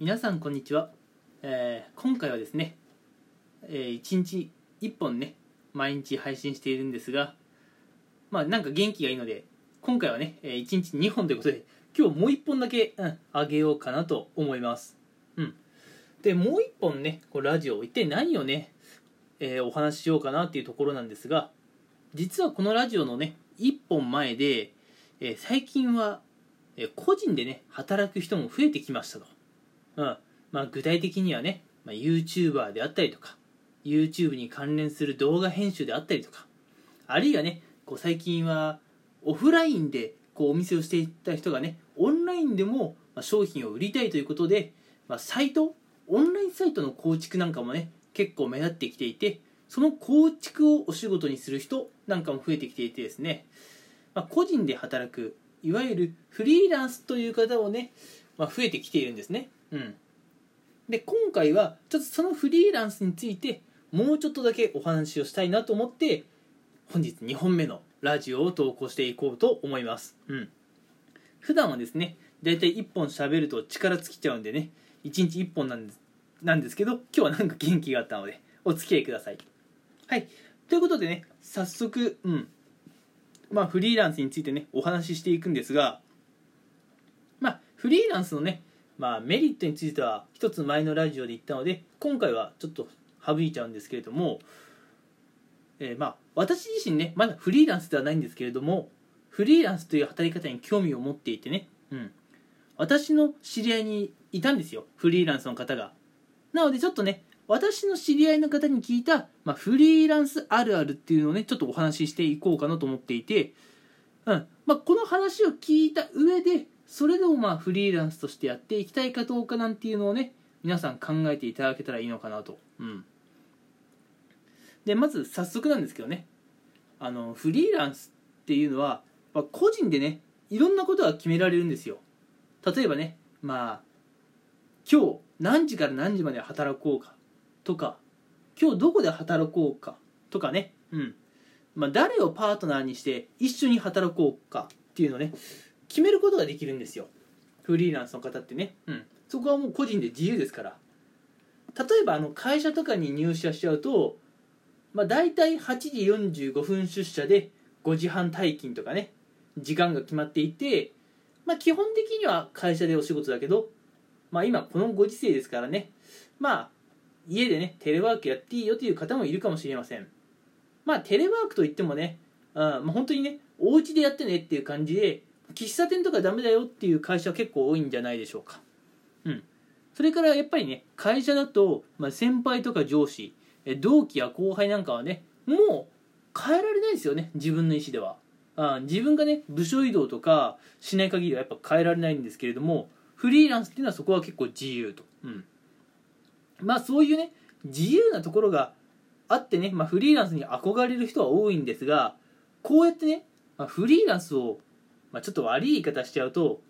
皆さんこんにちは、えー今回はですね、え1日1本ね毎日配信しているんですがまあなんか元気がいいので今回はね、え1日2本ということで今日もう1本だけ、うん、あげようかなと思います。うん。でもう1本ねこうラジオ一体何をね、えーお話ししようかなっていうところなんですが実はこのラジオのね1本前で、え最近は、個人でね働く人も増えてきましたと。うん。まあ、具体的にはね、まあ、YouTuber であったりとか YouTube に関連する動画編集であったりとかあるいはねこう最近はオフラインでこうお店をしていた人がねオンラインでも商品を売りたいということで、まあ、サイトオンラインサイトの構築なんかもね結構目立ってきていてその構築をお仕事にする人なんかも増えてきていてですね、まあ、個人で働くいわゆるフリーランスという方をね、まあ、増えてきているんですね。うん、で今回はちょっとそのフリーランスについてもうちょっとだけお話をしたいなと思って本日2本目のラジオを投稿していこうと思います、うん、普段はですねだいたい1本喋ると力尽きちゃうんでね1日1本なんですなんですけど今日はなんか元気があったのでお付き合いください。はい。ということでね早速うん。まあフリーランスについてねお話ししていくんですがまあフリーランスのねまあ、メリットについては一つ前のラジオで言ったので今回はちょっと省いちゃうんですけれども、えーまあ私自身ねまだフリーランスではないんですけれどもフリーランスという働き方に興味を持っていてね、うん、私の知り合いにいたんですよフリーランスの方が。なのでちょっとね私の知り合いの方に聞いた、まあ、フリーランスあるあるっていうのをねちょっとお話ししていこうかなと思っていて、うん。まあ、この話を聞いた上でそれでもまあフリーランスとしてやっていきたいかどうかなんていうのをね皆さん考えていただけたらいいのかなと、うん、でまず早速なんですけどね。あのフリーランスっていうのは、まあ、個人でねいろんなことが決められるんですよ。例えばねまあ今日何時から何時まで働こうかとか今日どこで働こうかとかね。うん。まあ誰をパートナーにして一緒に働こうかっていうのね決めることができるんですよ。フリーランスの方ってね、うん、そこはもう個人で自由ですから。例えばあの会社とかに入社しちゃうと、まあ、大体8時45分出社で5時半退勤とかね。時間が決まっていて、まあ、基本的には会社でお仕事だけど、まあ、今このご時世ですからね。まあ家でねテレワークやっていいよという方もいるかもしれません。まあテレワークといってもね、うんまあ、本当にねお家でやってねっていう感じで喫茶店とかダメだよっていう会社は結構多いんじゃないでしょうか。うん。それからやっぱりね会社だと、まあ、先輩とか上司同期や後輩なんかはねもう変えられないですよね自分の意思では。あ自分がね部署移動とかしない限りはやっぱ変えられないんですけれどもフリーランスっていうのはそこは結構自由と、うん、まあそういうね自由なところがあってね、まあ、フリーランスに憧れる人は多いんですがこうやってね、まあ、フリーランスをまあ、ちょっと悪い言い方しちゃうと、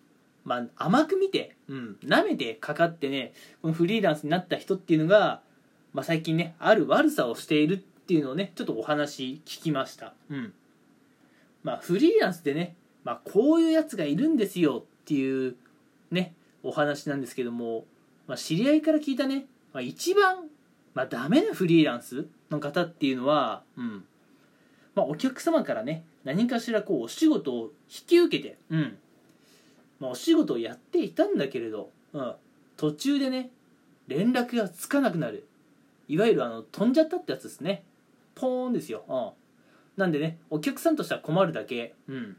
まあ、甘く見て、うん、舐めてかかってね、このフリーランスになった人っていうのが、まあ、最近ね、ある悪さをしているっていうのをね、ちょっとお話聞きました。うん。まあ、フリーランスでね、まあ、こういうやつがいるんですよっていうね、お話なんですけども、まあ、知り合いから聞いたね、まあ、一番、まあ、ダメなフリーランスの方っていうのは、うん。まあ、お客様からね、何かしらこうお仕事を引き受けて、うん。まあ、お仕事をやっていたんだけれど、うん、途中でね連絡がつかなくなる。いわゆるあの飛んじゃったってやつですね。ポーンですよ、うん、なんでねお客さんとしては困るだけ、うん、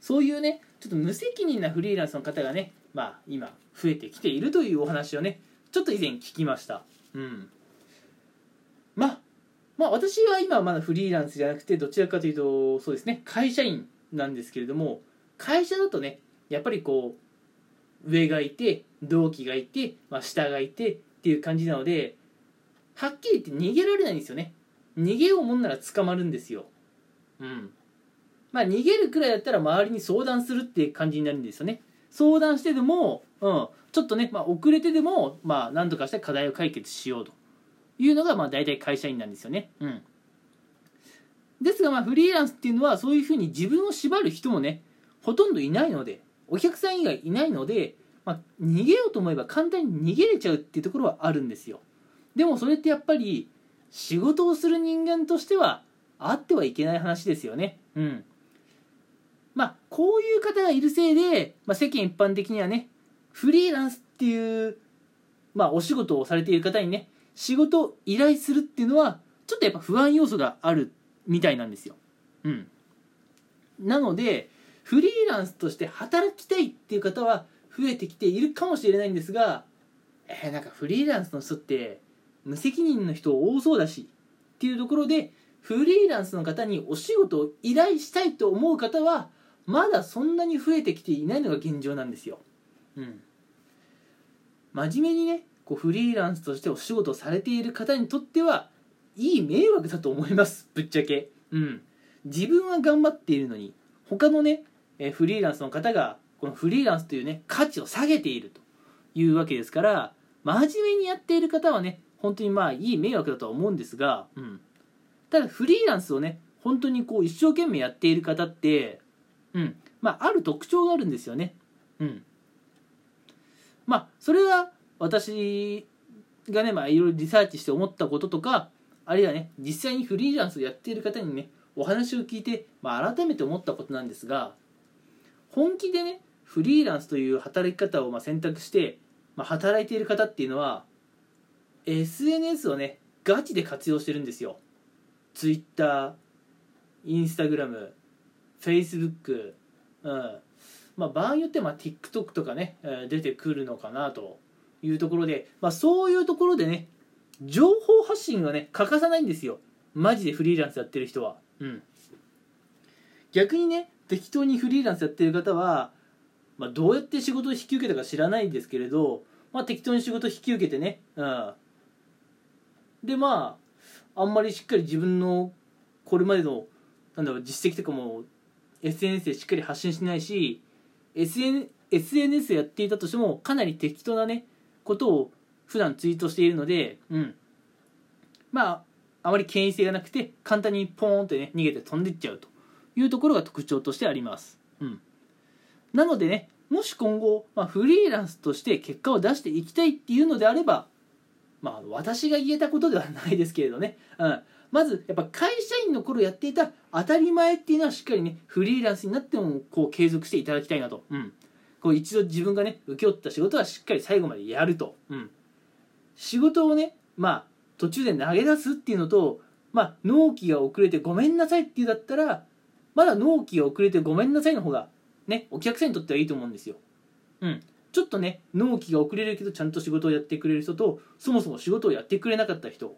そういうねちょっと無責任なフリーランスの方がねまあ今増えてきているというお話をねちょっと以前聞きました。うん。まあまあ私は今まだフリーランスじゃなくてどちらかというとそうですね会社員なんですけれども会社だとねやっぱりこう上がいて同期がいて、まあ、下がいてっていう感じなのではっきり言って逃げられないんですよね。逃げようもんなら捕まるんですよ。うん。まあ逃げるくらいだったら周りに相談するっていう感じになるんですよね。相談してでも、うん、ちょっとね、まあ、遅れてでも、まあ、何とかして課題を解決しようと。いうのがまあ大体会社員なんですよね。うん。ですがまあフリーランスっていうのはそういうふうに自分を縛る人もねほとんどいないのでお客さん以外いないのでまあ、逃げようと思えば簡単に逃げれちゃうっていうところはあるんですよでもそれってやっぱり仕事をする人間としてはあってはいけない話ですよねうんまあこういう方がいるせいで、まあ、世間一般的にはねフリーランスっていうまあお仕事をされている方にね仕事を依頼するっていうのはちょっとやっぱ不安要素があるみたいなんですよ。うん。なのでフリーランスとして働きたいっていう方は増えてきているかもしれないんですがえー、なんかフリーランスの人って無責任の人多そうだしっていうところでフリーランスの方にお仕事を依頼したいと思う方はまだそんなに増えてきていないのが現状なんですよ。うん、真面目にねこうフリーランスとしてお仕事をされている方にとってはいい迷惑だと思います。ぶっちゃけ。うん、自分は頑張っているのに他のねフリーランスの方がこのフリーランスというね価値を下げているというわけですから真面目にやっている方はね本当にまあいい迷惑だとは思うんですが、うん、ただフリーランスをね本当にこう一生懸命やっている方ってうん。まあある特徴があるんですよね。うん。まあそれは私がねまあいろいろリサーチして思ったこととかあるいはね実際にフリーランスをやっている方にねお話を聞いて、まあ、改めて思ったことなんですが本気でねフリーランスという働き方をま選択して、まあ、働いている方っていうのは SNS をねガチで活用してるんですよ。Twitter、Instagram、Facebook、うん。まあ、場合によっては TikTok とかね出てくるのかなというところで、まあ、そういうところでね情報発信がね欠かさないんですよ。マジでフリーランスやってる人は。うん。逆にね適当にフリーランスやってる方は、まあ、どうやって仕事を引き受けたか知らないんですけれど、まあ、適当に仕事を引き受けてね、うん、でまああんまりしっかり自分のこれまでのなんだろう実績とかも SNS でしっかり発信しないし SN SNS やっていたとしてもかなり適当なねことを普段ツイートしているので、うん、まああまり権威性がなくて簡単にポーンってね逃げて飛んでいっちゃうというところが特徴としてあります。うん、なのでねもし今後、まあ、フリーランスとして結果を出していきたいっていうのであればまあ私が言えたことではないですけれどね、うん、まずやっぱ会社員の頃やっていた当たり前っていうのはしっかりねフリーランスになってもこう継続していただきたいなと、うん、こう一度自分がね請け負った仕事はしっかり最後までやると、うん、仕事をねまあ途中で投げ出すっていうのとまあ納期が遅れてごめんなさいっていうだったらまだ納期が遅れてごめんなさいの方がねお客さんにとってはいいと思うんですよ。うん。ちょっとね納期が遅れるけどちゃんと仕事をやってくれる人とそもそも仕事をやってくれなかった人。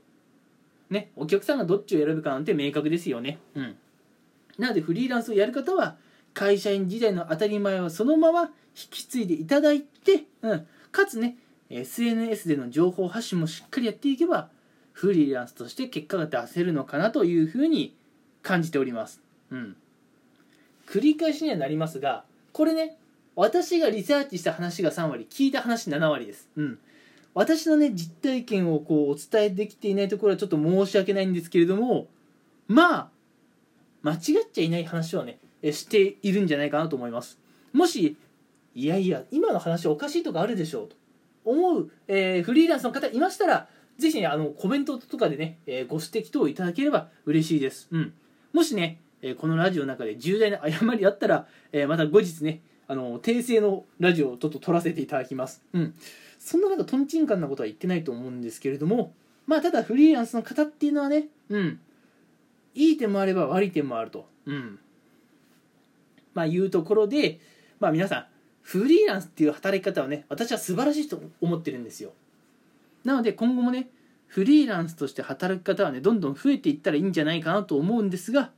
ねお客さんがどっちを選ぶかなんて明確ですよね。うん。なのでフリーランスをやる方は会社員時代の当たり前をそのまま引き継いでいただいて、うん、かつね SNS での情報発信もしっかりやっていけばフリーランスとして結果が出せるのかなというふうに感じております。うん。繰り返しにはなりますがこれね私がリサーチした話が3割聞いた話7割です。うん。私のね実体験をこうお伝えできていないところはちょっと申し訳ないんですけれどもまあ間違っちゃいない話をねしているんじゃないかなと思います。もしいやいや今の話おかしいとかあるでしょうと。思う、えー、フリーランスの方いましたらぜひねあのコメントとかでね、えー、ご指摘等いただければ嬉しいです。うん。もしね、えー、このラジオの中で重大な誤りあったら、えまた後日ねあの訂正のラジオをちょっと撮らせていただきます。うん。そんななんかとんちんかんなことは言ってないと思うんですけれどもまあただフリーランスの方っていうのはねうん。いい点もあれば悪い点もあると。うん。まあいうところでまあ皆さんフリーランスっていう働き方はね私は素晴らしいと思ってるんですよ。なので今後もねフリーランスとして働き方はねどんどん増えていったらいいんじゃないかなと思うんですが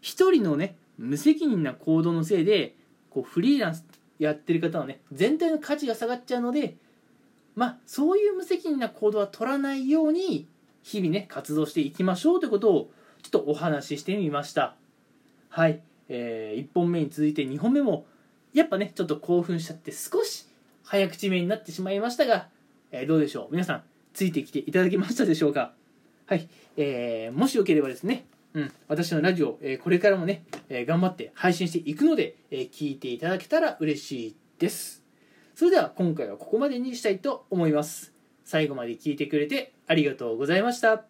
一人のね無責任な行動のせいでこうフリーランスやってる方はね全体の価値が下がっちゃうのでまあそういう無責任な行動は取らないように日々ね活動していきましょうということをちょっとお話ししてみました。はい、えー、1本目に続いて2本目もやっぱねちょっと興奮しちゃって少し早口めになってしまいましたが、えー、どうでしょう？皆さんついてきていただけましたでしょうか？はい、えー、もしよければですねうん、私のラジオ、えー、これからもね、えー、頑張って配信していくので、えー、聞いていただけたら嬉しいです。それでは今回はここまでにしたいと思います。最後まで聞いてくれてありがとうございました。